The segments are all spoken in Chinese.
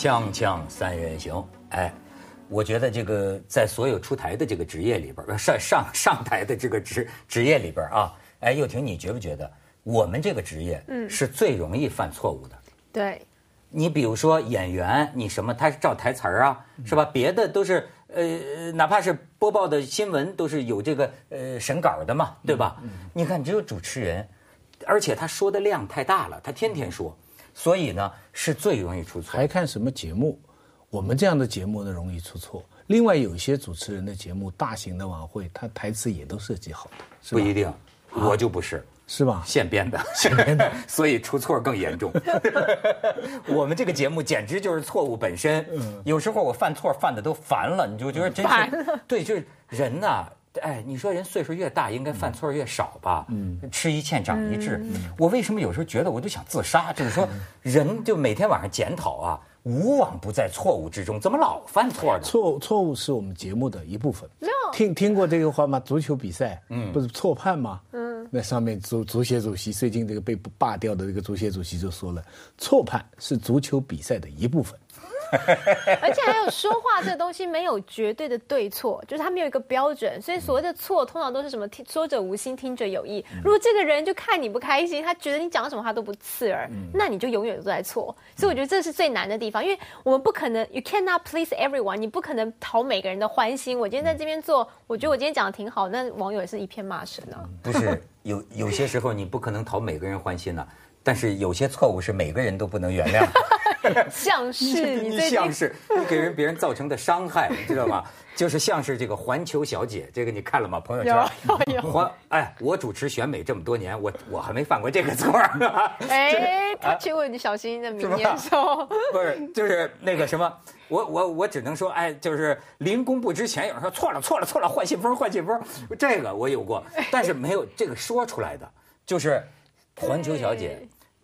锵锵三人行，哎，我觉得这个在所有出台的这个职业里边儿，上上上台的这个职职业里边儿啊，哎，又婷，你觉不觉得我们这个职业，嗯，是最容易犯错误的？对，你比如说演员，你什么他是照台词儿啊，是吧？别的都是呃，哪怕是播报的新闻都是有这个呃审稿的嘛，对吧？你看只有主持人，而且他说的量太大了，他天天说，所以呢是最容易出错。还看什么节目？我们这样的节目呢，容易出错。另外，有一些主持人的节目，大型的晚会，他台词也都设计好的，是不一定，我就不是。是吧？现编的，现编的，所以出错更严重。我们这个节目简直就是错误本身。嗯有时候我犯错犯的都烦了，你就觉得真是对，就是人呐。哎，你说人岁数越大，应该犯错越少吧？嗯，吃一堑长一智。我为什么有时候觉得我就想自杀？就是说，人就每天晚上检讨啊，无往不在错误之中，怎么老犯错呢？错错误是我们节目的一部分。没有听听过这个话吗？足球比赛，嗯，不是错判吗？嗯，那上面足足协主席最近这个被罢掉的这个足协主席就说了，错判是足球比赛的一部分。而且还有说话这个东西没有绝对的对错，就是它没有一个标准，所以所谓的错通常都是什么听说者无心，听者有意。如果这个人就看你不开心，他觉得你讲什么话都不刺耳，那你就永远都在错。所以我觉得这是最难的地方，因为我们不可能，you cannot please everyone，你不可能讨每个人的欢心。我今天在这边做，我觉得我今天讲的挺好，那网友也是一片骂声啊。不是 有有些时候你不可能讨每个人欢心呐、但是有些错误是每个人都不能原谅。像是你你像是你给人别人造成的伤害，你知道吗？就是像是这个环球小姐，这个你看了吗？朋友圈环哎，我主持选美这么多年，我我还没犯过这个错儿。哎，他去问你小心的明年说。不是，就是那个什么，我我我只能说，哎，就是临公布之前，有人说错了错了错了，换信封换信封，这个我有过，但是没有这个说出来的，就是环球小姐。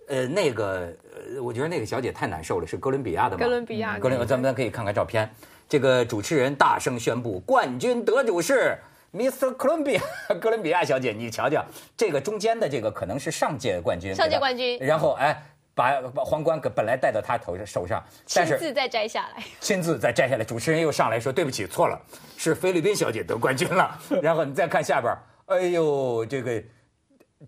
呃，那个，呃，我觉得那个小姐太难受了，是哥伦比亚的吗？哥伦比亚哥伦，咱们可以看看照片。这个主持人大声宣布，冠军得主是 Mr. Columbia，哥伦比亚小姐。你瞧瞧，这个中间的这个可能是上届冠军，上届冠军然后哎，把把皇冠给本来戴到他头上手上，但是亲自再摘下来，亲自再摘下来，主持人又上来说对不起，错了，是菲律宾小姐得冠军了。然后你再看下边儿，哎呦，这个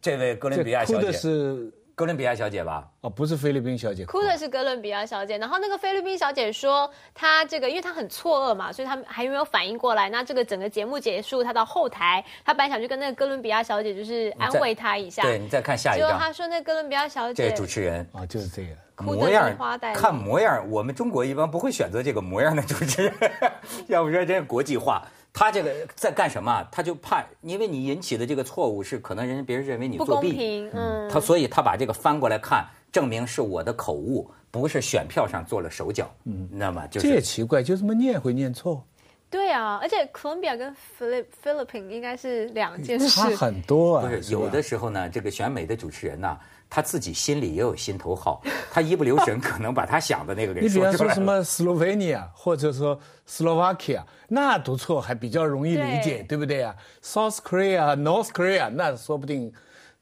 这位哥伦比亚这哭的小姐，是哥伦比亚小姐吧？哦，不是菲律宾小姐，哭的是哥伦比亚小姐。然后那个菲律宾小姐说，她这个因为她很错愕嘛，所以她还没有反应过来。那这个整个节目结束，她到后台，她本来想去跟那个哥伦比亚小姐就是安慰她一下，对你再看下一张，结果她说那哥伦比亚小姐这位主持人。啊，就是这个。模样梨花带看模样，我们中国一般不会选择这个模样的主持人，要不说真是国际化。他这个在干什么啊？他就怕，因为你引起的这个错误是可能人家别人认为你作弊，嗯，他所以他把这个翻过来看，证明是我的口误，不是选票上做了手脚。嗯，那么就是这也奇怪，就这么念会念错，对啊，而且哥伦比亚跟菲律菲律宾应该是两件事差，很多啊。不是吧有的时候呢，这个选美的主持人呐，他自己心里也有心头好，他一不留神 可能把他想的那个给你比方说出来了。说什么斯洛文尼亚，或者说 Slovakia，，那读错还比较容易理解，对对不对啊？South Korea、North Korea，那说不定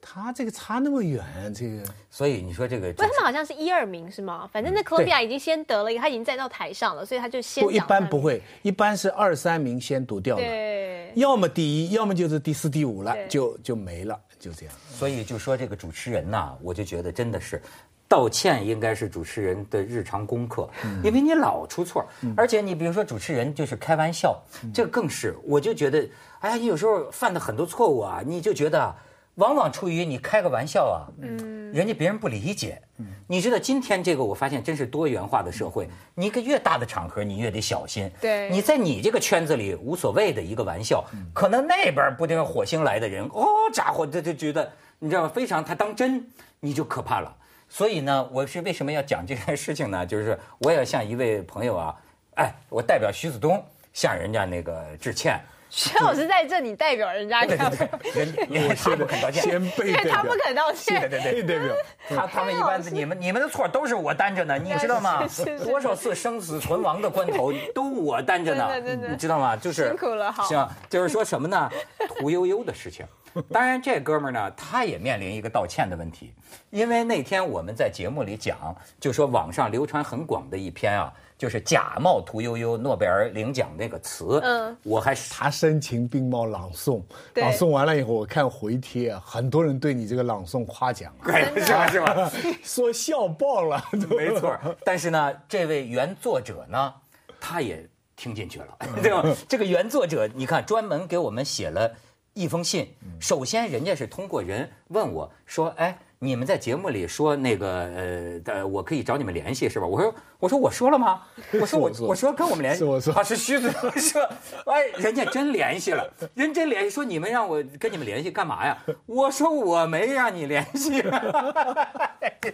他这个差那么远，这个所以你说这个不，他们好像是一二名是吗？反正那哥伦比亚已经先得了一个，他已经站到台上了，所以他就先不一般不会，一般是二三名先读掉了，对，要么第一，要么就是第四、第五了，就就没了，就这样。所以就说这个主持人呐，我就觉得真的是。道歉应该是主持人的日常功课，因为你老出错，而且你比如说主持人就是开玩笑，这个更是，我就觉得，哎呀，你有时候犯的很多错误啊，你就觉得啊，往往出于你开个玩笑啊，嗯，人家别人不理解，嗯你知道今天这个我发现真是多元化的社会，你一个越大的场合你越得小心，对你在你这个圈子里无所谓的一个玩笑，可能那边不定火星来的人，哦，家伙，这就觉得你知道吗？非常他当真，你就可怕了。所以呢，我是为什么要讲这件事情呢？就是我也要向一位朋友啊，哎，我代表徐子东向人家那个致歉。薛老师在这你代表人家对对？对，人因为他不肯道歉。先辈代表因为他不，肯道歉，对对代表。他他们一般你们你们的错都是我担着呢，你知道吗？多少次生死存亡的关头都我担着呢，你知道吗？就是辛苦了好行，就是说什么呢？屠呦呦的事情，当然，这哥们儿呢，他也面临一个道歉的问题，因为那天我们在节目里讲，就说网上流传很广的一篇啊，就是假冒屠呦呦诺贝尔领奖那个词，嗯，我还是他声情并茂朗诵，朗诵完了以后，我看回帖啊，很多人对你这个朗诵夸奖啊，是吧是吧？说笑爆了，没错，但是呢，这位原作者呢，他也听进去了，对吧？这个原作者，你看专门给我们写了一封信。首先，人家是通过人问我说：“哎，你们在节目里说那个呃的，我可以找你们联系是吧？”我说：“我说我说了吗？我说我我说跟我们联系，我说他是虚嘴 说，哎，人家真联系了，人真联系说你们让我跟你们联系干嘛呀？我说我没让你联系，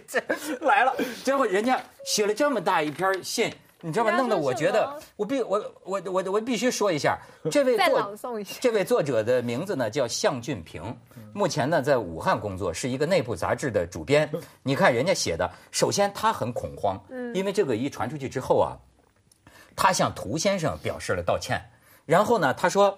这来了，结果人家写了这么大一篇信。你知道吗？弄得我觉得，我必我我我我必须说一下，这位作这位作者的名字呢叫向俊平，目前呢在武汉工作，是一个内部杂志的主编。你看人家写的，首先他很恐慌，因为这个一传出去之后啊，他向涂先生表示了道歉，然后呢，他说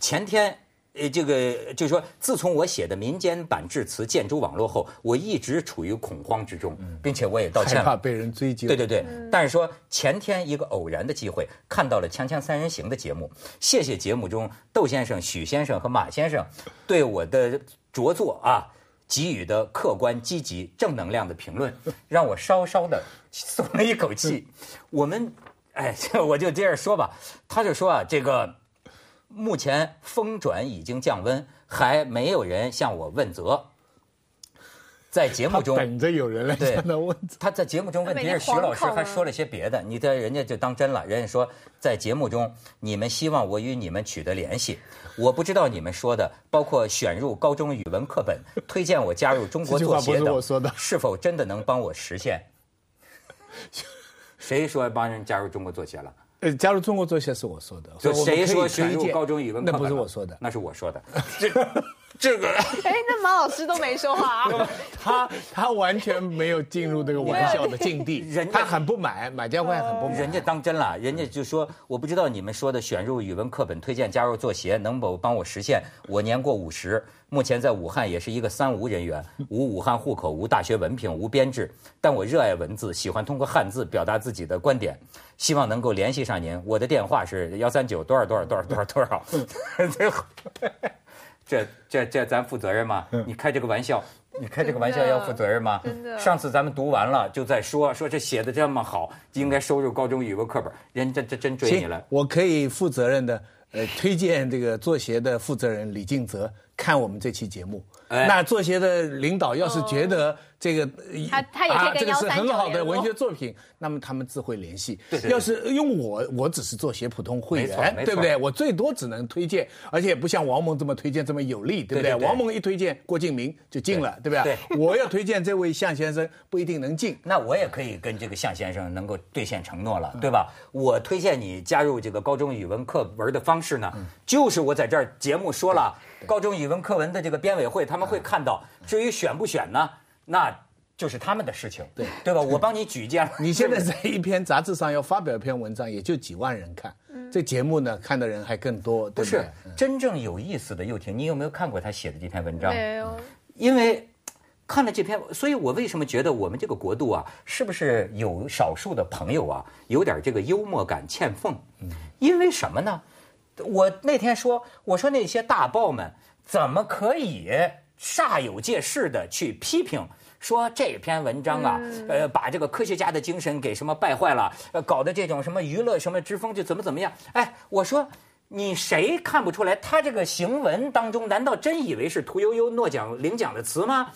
前天。呃，这个就是说，自从我写的民间版致辞建筑网络后，我一直处于恐慌之中，并且我也道歉了。害怕被人追究。对对对，但是说前天一个偶然的机会看到了《锵锵三人行》的节目，谢谢节目中窦先生、许先生和马先生对我的着作啊给予的客观、积极、正能量的评论，让我稍稍的松了一口气。我们哎，这 我就接着说吧，他就说啊，这个目前风转已经降温，还没有人向我问责。在节目中，等着有人来向他问责。他在节目中问题是徐老师还说了些别的，你在人家就当真了。人家说在节目中，你们希望我与你们取得联系，我不知道你们说的，包括选入高中语文课本、推荐我加入中国作协等，是否真的能帮我实现？谁说帮人加入中国作协了？呃，加入中国作协是我说的，就谁说选入高中语文课那？不是我说的，那是我说的。这这个。哎，那马老师都没说话啊。他他完全没有进入这个玩笑的境地，人家他很不满，买家会很不满。人家当真了，人家就说我不知道你们说的选入语文课本、推荐加入作协能否帮我实现？我年过五十，目前在武汉也是一个三无人员，无武汉户口，无大学文凭，无编制，但我热爱文字，喜欢通过汉字表达自己的观点，希望能够联系上您。我的电话是幺三九多少多少多少多少多少。这这这咱负责任吗？你开这个玩笑，你开这个玩笑要负责任吗？真的上次咱们读完了就在说说这写的这么好，应该收入高中语文课本，人家这真追你行了，。我可以负责任的，呃，推荐这个作协的负责人李敬泽看我们这期节目。哎那作协的领导要是觉得这个，呃他他也可以跟啊这个是很好139联络的文学作品，那么他们自会联系。对对对要是用我我只是作协普通会员对不对？我最多只能推荐，而且不像王蒙这么推荐这么有力，对不对王蒙一推荐郭敬明就进了，对不对？我要推荐这位向先生不一定能进。那我也可以跟这个向先生能够兑现承诺了，对吧？我推荐你加入这个高中语文课文的方式呢，就是我在这儿节目说了，高中语文课文的这个编委会他们会看到。至于选不选呢，那就是他们的事情，对对吧？我帮你举荐了。你现在在一篇杂志上要发表一篇文章，也就几万人看，这节目呢看的人还更多，不是？真正有意思的，又婷，你有没有看过他写的这篇文章？没有，因为看了这篇，所以我为什么觉得我们这个国度啊，是不是有少数的朋友啊，有点这个幽默感欠奉？因为什么呢？我那天说，我说那些大报们怎么可以煞有介事的去批评？说这篇文章啊，呃，把这个科学家的精神给什么败坏了，呃，搞的这种什么娱乐什么之风就怎么怎么样？哎，我说你谁看不出来，他这个行文当中，难道真以为是屠呦呦诺奖领奖的词吗？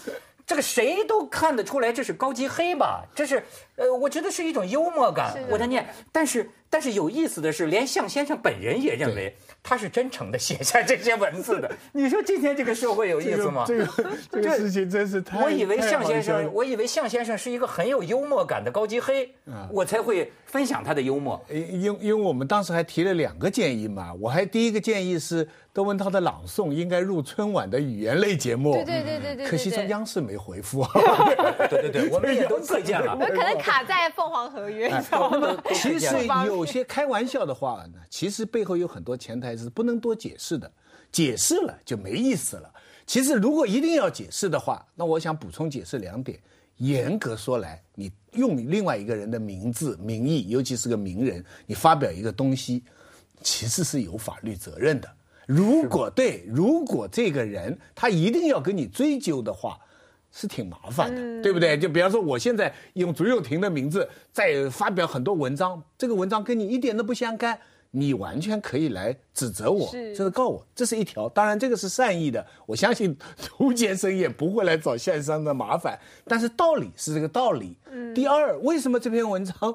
这个谁都看得出来，这是高级黑吧？这是，呃，我觉得是一种幽默感。我在念，但是但是有意思的是，连向先生本人也认为他是真诚的写下这些文字的。你说今天这个社会有意思吗？这个 这个这个事情真是太……我以为向先生，我以为向先生是一个很有幽默感的高级黑，我才会分享他的幽默。因因因为我们当时还提了两个建议嘛，我还第一个建议是窦文涛的朗诵应该入春晚的语言类节目，对对对对对对可惜这央视没回复。对对对，我们也都推荐了。可能卡在凤凰合约，你知道吗？其实有些开玩笑的话呢，其实背后有很多潜台词，不能多解释的，解释了就没意思了。其实如果一定要解释的话，那我想补充解释两点。严格说来，你用另外一个人的名字、名义，尤其是个名人，你发表一个东西，其实是有法律责任的。如果对，如果这个人他一定要跟你追究的话，是挺麻烦的，对不对？就比方说，我现在用朱又廷的名字在发表很多文章，这个文章跟你一点都不相干。你完全可以来指责我，这是告我，这是一条。当然，这个是善意的，我相信涂先生也不会来找线上的麻烦。但是道理是这个道理。第二，为什么这篇文章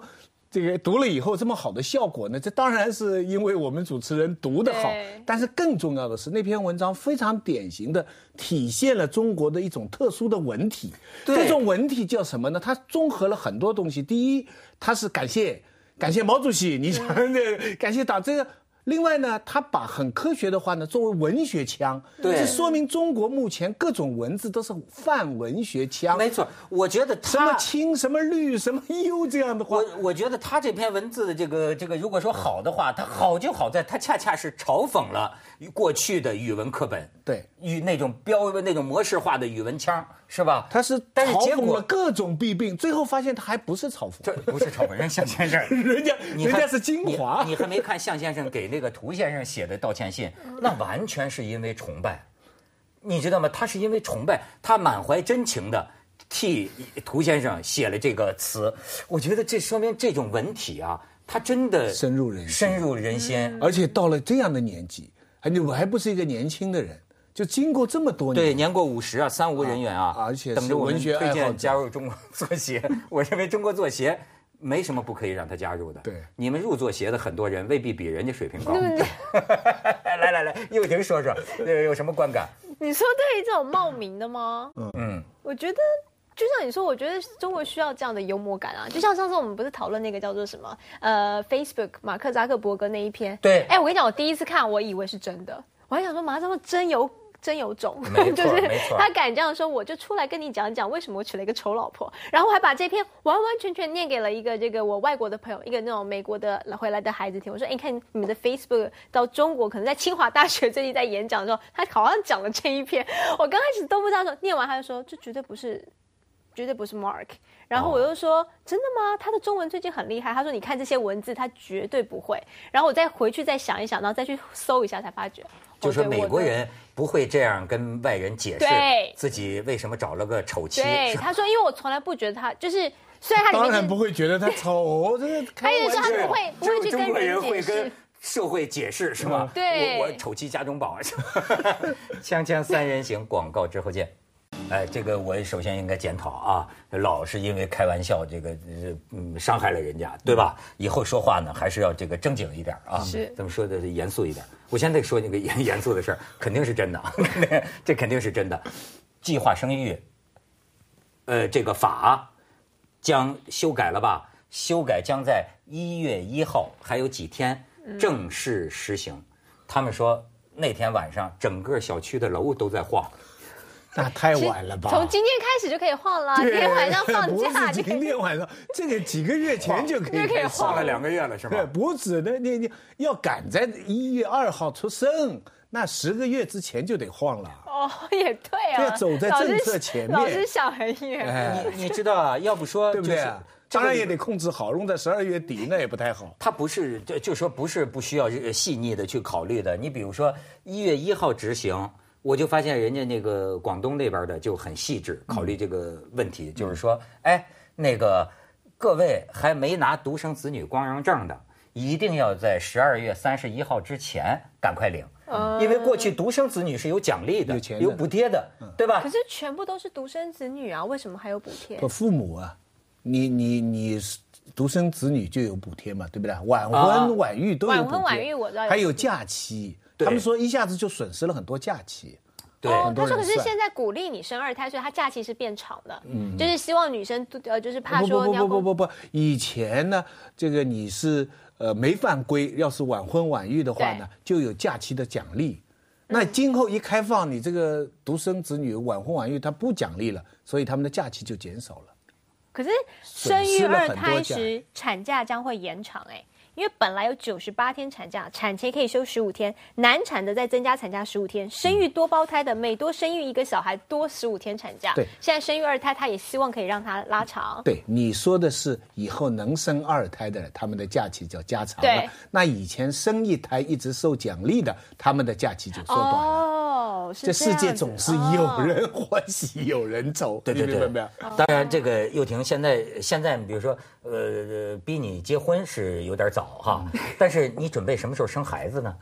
这个读了以后这么好的效果呢？这当然是因为我们主持人读得好。但是更重要的是，那篇文章非常典型的体现了中国的一种特殊的文体。这种文体叫什么呢？它综合了很多东西。第一，它是感谢。感谢毛主席，你讲的 感谢党这个。另外呢，他把很科学的话呢作为文学腔，这说明中国目前各种文字都是泛文学腔。没错，我觉得什么青什么绿什么幽这样的话，我我觉得他这篇文字的这个这个，如果说好的话，它好就好在它恰恰是嘲讽了过去的语文课本，对，语那种标那种模式化的语文腔。是吧？他是但是结果各种弊病，最后发现他还不是嘲讽，这不是嘲讽，人向先生，人家人家是精华。你还没看向先生给那个涂先生写的道歉信，那完全是因为崇拜，你知道吗？他是因为崇拜，他满怀真情的替涂先生写了这个词。我觉得这说明这种文体啊，他真的深入人心，深入人心。而且到了这样的年纪，还你我还不是一个年轻的人。就经过这么多年，对年过五十啊，三无人员啊，而且等着我们推荐加入中国 作协。我认为中国作协没什么不可以让他加入的。对，你们入作协的很多人未必比人家水平高。对对 来来来，又婷说说，有什么观感？你说对于这种冒名的吗？嗯嗯，我觉得就像你说，我觉得中国需要这样的幽默感啊。就像上次我们不是讨论那个叫做什么呃，Facebook 马克扎克伯格那一篇？对。哎，我跟你讲，我第一次看，我以为是真的，我还想说马上真有。真有种，就是他敢这样说，我就出来跟你讲讲为什么我娶了一个丑老婆，然后还把这篇完完全全念给了一个这个我外国的朋友，一个那种美国的回来的孩子听。我说，哎，你看你们的 Facebook 到中国，可能在清华大学最近在演讲的时候，他好像讲了这一篇。我刚开始都不知道，说念完他就说，这绝对不是，绝对不是 Mark。然后我又说，真的吗？他的中文最近很厉害。他说，你看这些文字，他绝对不会。然后我再回去再想一想，然后再去搜一下，才发觉。就是美国人不会这样跟外人解释自己为什么找了个丑妻。对，他说，因为我从来不觉得他就是，虽然他当然不会觉得他丑，这是他也说他不会不会去跟人会跟社会解释是吧？对，我我丑妻家中宝。锵锵三人行，广告之后见。哎，这个我首先应该检讨啊，老是因为开玩笑，这个嗯伤害了人家，对吧？以后说话呢，还是要这个正经一点啊，是，怎么说的严肃一点？我现在说那个 严严肃的事儿，肯定是真的，这肯定是真的。计划生育，呃，这个法将修改了吧？修改将在一月一号还有几天正式实行。他们说那天晚上整个小区的楼都在晃。那太晚了吧？从今天开始就可以晃了，今天晚上放假。今天晚上，这个几个月前就可以可以晃了两个月了，是吧？对，不止的，你你要赶在一月二号出生，那十个月之前就得晃了。哦，也对啊，要走在政策前面。老师想很远。你你知道啊？要不说对不对？当然也得控制好，用在十二月底那也不太好。他不是就就说不是不需要细腻的去考虑的。你比如说一月一号执行。我就发现人家那个广东那边的就很细致，考虑这个问题，就是说，哎，那个各位还没拿独生子女光荣证的，一定要在十二月三十一号之前赶快领，因为过去独生子女是有奖励的，有补贴的，对吧？可是全部都是独生子女啊，为什么还有补贴？父母啊，你你你独生子女就有补贴嘛，对不对？晚婚晚育都有补贴，晚婚晚育我知道，还有假期。他们说一下子就损失了很多假期，对，他说可是现在鼓励你生二胎，所以他假期是变长的，嗯，就是希望女生呃，就是怕说不不不不不不，以前呢，这个你是呃没犯规，要是晚婚晚育的话呢，就有假期的奖励，那今后一开放，你这个独生子女晚婚晚育，他不奖励了，所以他们的假期就减少了。可是生育二胎时产假将会延长，哎。因为本来有九十八天产假，产前可以休十五天，难产的再增加产假十五天，生育多胞胎的每多生育一个小孩多十五天产假。对现在生育二胎，他也希望可以让它拉长。对，你说的是以后能生二胎的，他们的假期叫加长对了。那以前生一胎一直受奖励的，他们的假期就缩短了。哦，是这世界总是有人欢喜有人愁，对对对明白没有？当然，这个幼婷现在现在，比如说，呃，逼你结婚是有点早哈，但是你准备什么时候生孩子呢？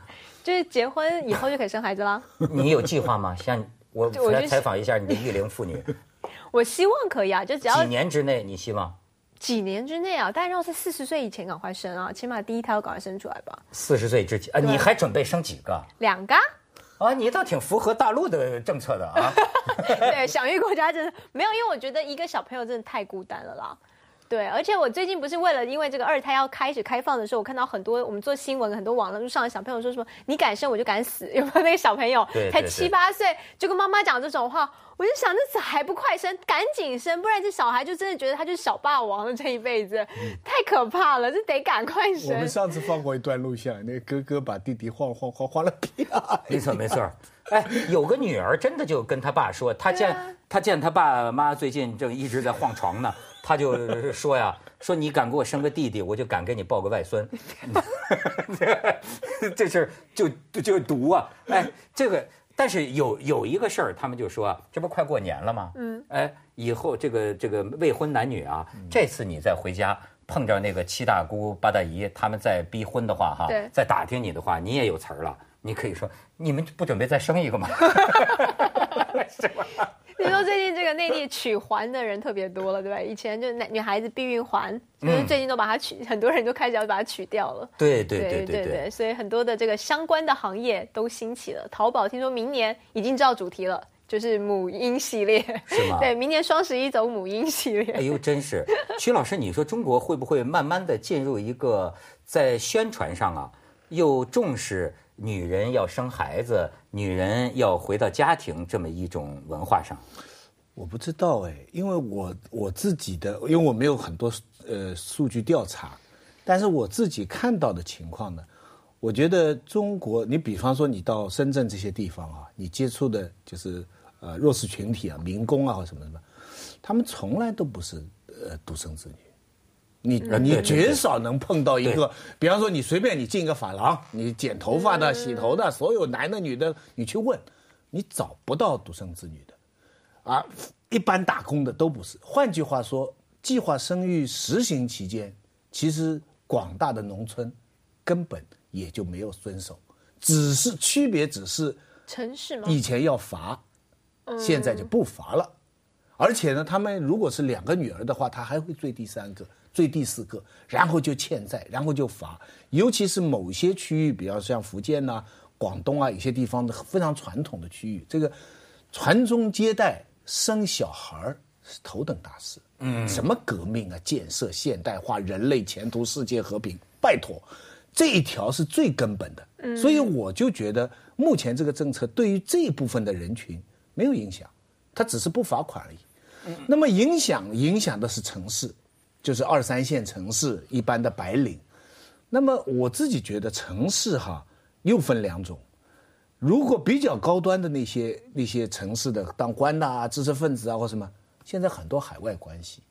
就是结婚以后就可以生孩子了。你有计划吗？像我我就采访一下你的育龄妇女，我希望可以啊，就只要几年之内你希望几年之内啊，但然要在四十岁以前赶快生啊，起码第一胎要赶快生出来吧。四十岁之前啊？你还准备生几个？两个啊，啊，你倒挺符合大陆的政策的啊。对，享誉国家真的没有，因为我觉得一个小朋友真的太孤单了啦。对，而且我最近不是为了因为这个二胎要开始开放的时候，我看到很多我们做新闻，很多网络上的小朋友说什么“你敢生我就敢死”，有没有那个小朋友才七八岁就跟妈妈讲这种话？我就想，这还不快生，赶紧生，不然这小孩就真的觉得他就是小霸王了，这一辈子太可怕了，这得赶快生我们。上次放过一段录像，那个哥哥把弟弟晃晃晃晃了屁啊！没错没错，哎，有个女儿真的就跟他爸说，他见、他见他爸妈最近正一直在晃床呢，他就说呀，说你敢给我生个弟弟，我就敢给你抱个外孙，这是就就毒啊！哎，这个。但是有有一个事儿，他们就说啊，这不快过年了吗？嗯，哎，以后这个这个未婚男女啊，这次你再回家碰着那个七大姑八大姨，他们在逼婚的话，哈对，再打听你的话，你也有词儿了。你可以说，你们不准备再生一个吗？你说最近这个内地取环的人特别多了，对吧？以前就男女孩子避孕环，就是最近都把它取，很多人都开始要把它取掉了。对对对对对，所以很多的这个相关的行业都兴起了。淘宝听说明年已经知道主题了，就是母婴系列，是吗对，明年双十一走母婴系列。哎呦，真是，曲老师，你说中国会不会慢慢的进入一个在宣传上啊，又重视女人要生孩子，女人要回到家庭这么一种文化上？我不知道哎，因为我我自己的，因为我没有很多呃数据调查，但是我自己看到的情况呢，我觉得中国，你比方说你到深圳这些地方啊，你接触的就是呃弱势群体啊、民工啊或什么什么，他们从来都不是呃独生子女。你你绝少能碰到一个，比方说你随便你进一个发廊，你剪头发的、洗头的，所有男的女的，你去问，你找不到独生子女的。啊，一般打工的都不是。换句话说，计划生育实行期间，其实广大的农村根本也就没有遵守，只是区别只是城市吗？以前要罚，现在就不罚了。而且呢，他们如果是两个女儿的话，他还会追第三个、追第四个，然后就欠债，然后就罚。尤其是某些区域，比方像福建呐、广东啊，有些地方的非常传统的区域，这个传宗接代、生小孩儿是头等大事。嗯，什么革命啊、建设、现代化、人类前途、世界和平，拜托，这一条是最根本的。嗯，所以我就觉得目前这个政策对于这一部分的人群没有影响，它只是不罚款而已。那么影响影响的是城市，就是二三线城市一般的白领。那么我自己觉得城市哈又分两种，如果比较高端的那些那些城市的当官的啊、知识分子啊或什么，现在很多海外关系，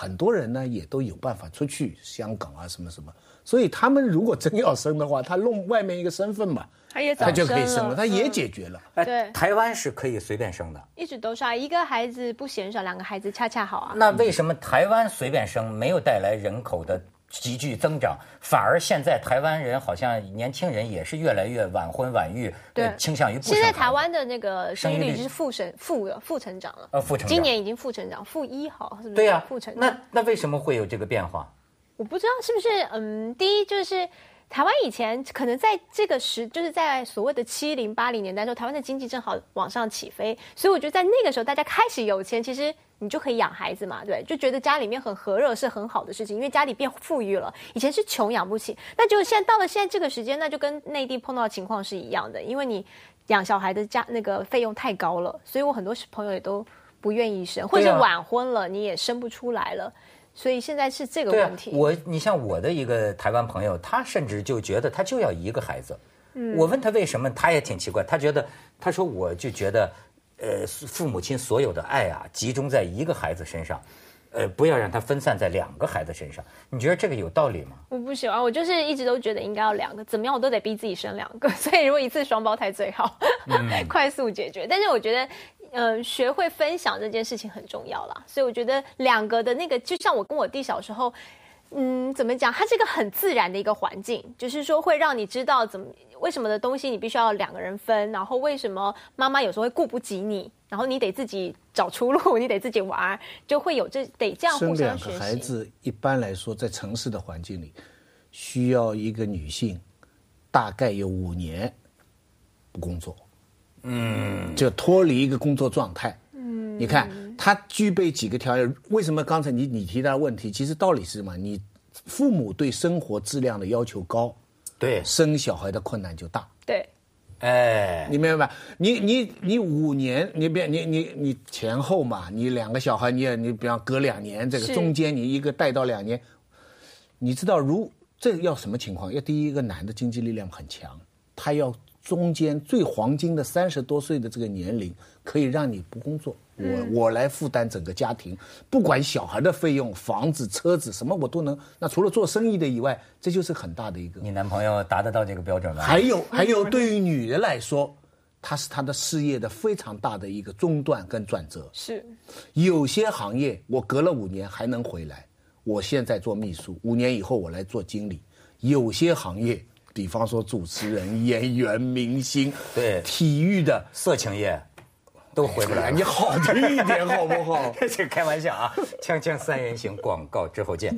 很多人呢也都有办法出去香港啊什么什么，所以他们如果真要生的话，他弄外面一个身份嘛，他也就可以生了，他也嗯解决了。哎对。台湾是可以随便生的，一直都是啊，一个孩子不嫌少，两个孩子恰恰好啊。那为什么台湾随便生没有带来人口的急剧增长，反而现在台湾人好像年轻人也是越来越晚婚晚育，对呃倾向于不现在台湾的那个生育率率是负成负的负成长了，呃负成长今年已经负成长，负一好是不是？对呀、负成长。那那为什么会有这个变化？我不知道是不是，嗯，第一就是台湾以前可能在这个时，就是在所谓的七零八零年代时候，台湾的经济正好往上起飞，所以我觉得在那个时候大家开始有钱，其实你就可以养孩子嘛，对，就觉得家里面很和热是很好的事情，因为家里变富裕了，以前是穷养不起，那就现在到了现在这个时间，那就跟内地碰到的情况是一样的，因为你养小孩的家那个费用太高了，所以我很多朋友也都不愿意生，或者晚婚了，你也生不出来了。所以现在是这个问题。我你像我的一个台湾朋友，他甚至就觉得他就要一个孩子。嗯我问他为什么，他也挺奇怪。他觉得他说我就觉得，呃，父母亲所有的爱啊，集中在一个孩子身上，呃，不要让他分散在两个孩子身上。你觉得这个有道理吗？我不喜欢，我就是一直都觉得应该要两个，怎么样我都得逼自己生两个，所以如果一次双胞胎最好，快速解决。但是我觉得，呃，学会分享这件事情很重要啦。所以我觉得两个的那个，就像我跟我弟小时候，嗯，怎么讲？它是一个很自然的一个环境，就是说会让你知道怎么为什么的东西你必须要两个人分，然后为什么妈妈有时候会顾不及你，然后你得自己找出路，你得自己玩，就会有这得这样生互相两个孩。子，一般来说，在城市的环境里，需要一个女性大概有五年不工作，嗯，就脱离一个工作状态。嗯，你看他具备几个条件？为什么刚才你你提到的问题，其实道理是什么？你父母对生活质量的要求高，对，生小孩的困难就大。对，哎，你明白吧？你你你五年，你别你你你前后嘛，你两个小孩，你也你比方隔两年，这个中间你一个带到两年，你知道如这要什么情况？要第一个男的经济力量很强，他要中间最黄金的三十多岁的这个年龄，可以让你不工作，我、我来负担整个家庭，不管小孩的费用、房子、车子什么我都能。那除了做生意的以外，这就是很大的一个。你男朋友达得到这个标准吗？还有还有，对于女人来说，她是她的事业的非常大的一个中断跟转折。是。有些行业我隔了五年还能回来，我现在做秘书，五年以后我来做经理。有些行业，比方说主持人、演员、明星，对体育的，色情业都回不来 你好听一点好不好？这开玩笑啊！锵锵三人行，广告之后见。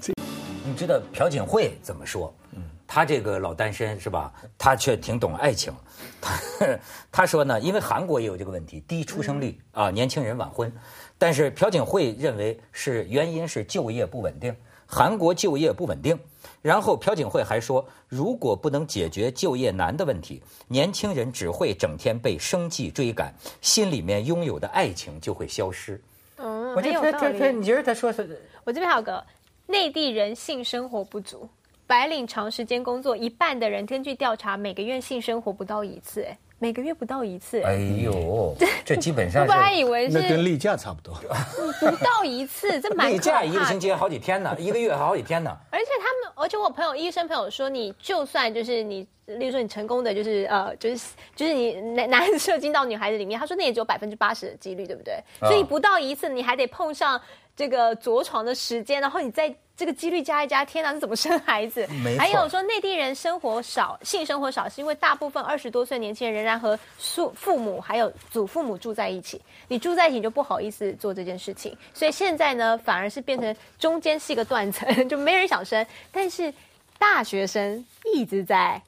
你知道朴槿惠怎么说？嗯她这个老单身是吧？她却挺懂爱情。她她说呢，因为韩国也有这个问题，低出生率啊，年轻人晚婚。但是朴槿惠认为是原因是就业不稳定，韩国就业不稳定。然后朴槿惠还说，如果不能解决就业难的问题，年轻人只会整天被生计追赶，心里面拥有的爱情就会消失。嗯，我很这这这有道理。这，你觉得他说是？我这边还有个内地人性生活不足，白领长时间工作，一半的人根据调查，每个月性生活不到一次，哎，每个月不到一次，哎哎。呦，这基本上我本来以为是那跟例假差不多。不到一次，这蛮例假一个星。期好几天呢，一个月还好几天呢。而且他们，而且我朋友医生朋友说，你就算就是你，例如说你成功的就是呃，就是就是你男男射精到女孩子里面，他说那也只有百分之八十的几率，对不对？啊所以不到一次，你还得碰上这个着床的时间，然后你再这个几率加一加，天哪，你怎么生孩子没？还有说内地人生活少，性生活少，是因为大部分二十多岁年轻人仍然和父父母还有祖父母住在一起，你住在一起你就不好意思做这件事情，所以现在呢，反而是变成中间是一个断层，就没人想生，但是大学生一直在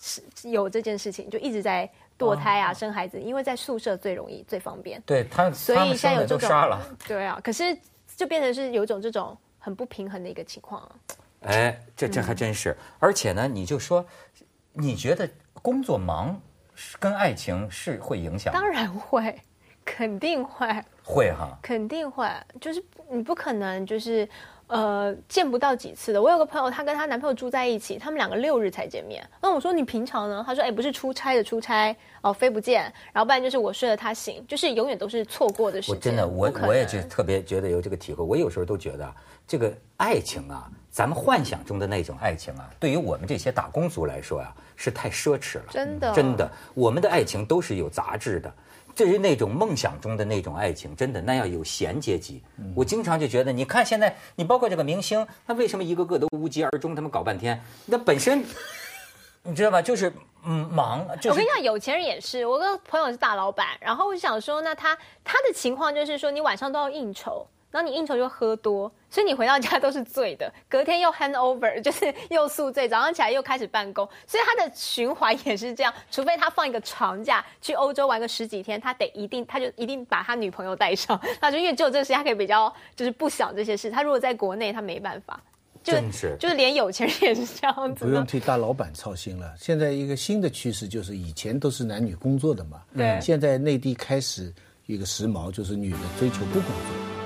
是有这件事情，就一直在堕胎啊、生孩子，因为在宿舍最容易、最方便。对他，所以现在有这种都杀了。对啊，可是就变成是有一种这种很不平衡的一个情况啊。哎，这这还真是。而且呢，你就说，你觉得工作忙是跟爱情是会影响？当然会，肯定会，会哈。肯定会，就是你不可能就是。呃，见不到几次的。我有个朋友，她跟她男朋友住在一起，他们两个六日才见面。那我说你平常呢？她说，哎，不是出差的出差哦，飞不见，然后不然就是我睡了他醒，就是永远都是错过的时间。我真的，我我也就特别觉得有这个体会。我有时候都觉得啊，这个爱情啊，咱们幻想中的那种爱情啊，对于我们这些打工族来说呀、是太奢侈了。真的真的，我们的爱情都是有杂质的。对于那种梦想中的那种爱情，真的那要有闲阶级。我经常就觉得，你看现在，你包括这个明星，他为什么一个个都无疾而终？他们搞半天，那本身 你知道吧？就是嗯忙，我跟你讲，有钱人也是。我跟朋友是大老板，然后我就想说，那他他的情况就是说，你晚上都要应酬，然后你应酬就喝多，所以你回到家都是醉的，隔天又 hand over，就是又宿醉，早上起来又开始办公，所以他的循环也是这样。除非他放一个长假去欧洲玩个十几天，他得一定他就一定把他女朋友带上，他就因为只有这个时间他可以比较就是不想这些事。他如果在国内，他没办法。就真是就是连有钱人也是这样子。不用替大老板操心了。现在一个新的趋势就是，以前都是男女工作的嘛，对现在内地开始一个时髦，就是女的追求不工作，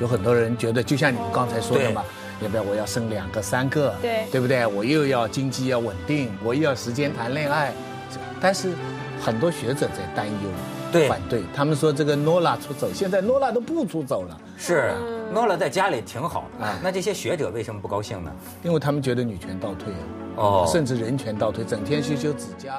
有很多人觉得，就像你们刚才说的嘛，要不要我要生两个、三个，对对不对？我又要经济要稳定，我又要时间谈恋爱，但是很多学者在担忧。对反对，他们说这个诺拉出走，现在诺拉都不出走了，是嗯诺拉在家里挺好啊那这些学者为什么不高兴呢？因为他们觉得女权倒退啊，哦甚至人权倒退，整天修修指甲。